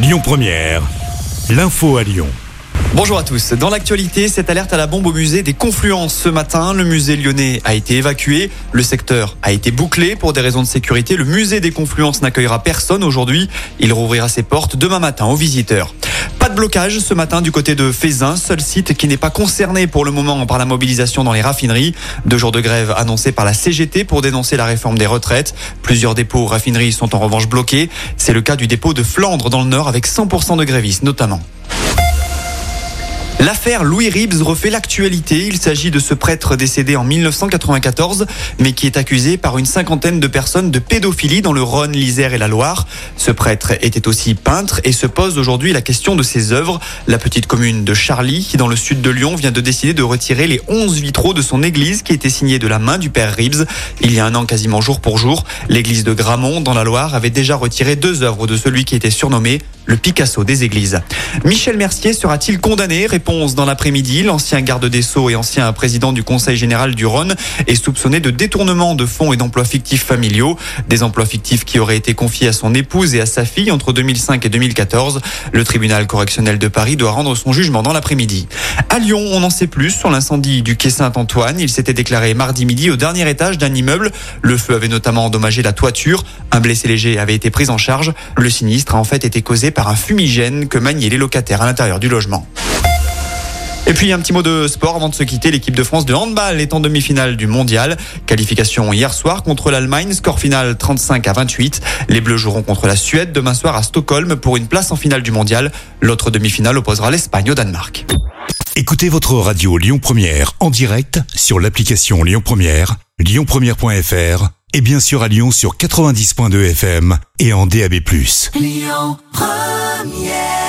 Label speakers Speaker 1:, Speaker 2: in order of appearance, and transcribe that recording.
Speaker 1: Lyon Première, l'info à Lyon.
Speaker 2: Bonjour à tous. Dans l'actualité, cette alerte à la bombe au musée des Confluences ce matin. Le musée lyonnais a été évacué. Le secteur a été bouclé pour des raisons de sécurité. Le musée des Confluences n'accueillera personne aujourd'hui. Il rouvrira ses portes demain matin aux visiteurs. Pas de blocage ce matin du côté de Fézin, seul site qui n'est pas concerné pour le moment par la mobilisation dans les raffineries. Deux jours de grève annoncés par la CGT pour dénoncer la réforme des retraites. Plusieurs dépôts raffineries sont en revanche bloqués. C'est le cas du dépôt de Flandre dans le Nord avec 100% de grévistes notamment. L'affaire Louis Ribs refait l'actualité. Il s'agit de ce prêtre décédé en 1994, mais qui est accusé par une cinquantaine de personnes de pédophilie dans le Rhône, l'Isère et la Loire. Ce prêtre était aussi peintre et se pose aujourd'hui la question de ses œuvres. La petite commune de Charlie, qui dans le sud de Lyon, vient de décider de retirer les 11 vitraux de son église qui étaient signés de la main du père Ribs. Il y a un an, quasiment jour pour jour, l'église de Gramont, dans la Loire, avait déjà retiré deux œuvres de celui qui était surnommé le Picasso des églises. Michel Mercier sera-t-il condamné? Réponse dans l'après-midi. L'ancien garde des Sceaux et ancien président du Conseil général du Rhône est soupçonné de détournement de fonds et d'emplois fictifs familiaux. Des emplois fictifs qui auraient été confiés à son épouse et à sa fille entre 2005 et 2014. Le tribunal correctionnel de Paris doit rendre son jugement dans l'après-midi. À Lyon, on en sait plus sur l'incendie du quai Saint-Antoine. Il s'était déclaré mardi midi au dernier étage d'un immeuble. Le feu avait notamment endommagé la toiture. Un blessé léger avait été pris en charge. Le sinistre a en fait été causé par un fumigène que maniaient les locataires à l'intérieur du logement. Et puis un petit mot de sport avant de se quitter. L'équipe de France de handball est en demi-finale du mondial. Qualification hier soir contre l'Allemagne. Score final 35 à 28. Les Bleus joueront contre la Suède demain soir à Stockholm pour une place en finale du mondial. L'autre demi-finale opposera l'Espagne au Danemark.
Speaker 1: Écoutez votre radio Lyon Première en direct sur l'application Lyon Première, lyonpremière.fr et bien sûr à Lyon sur 90.2 FM et en DAB+.
Speaker 3: Lyon Première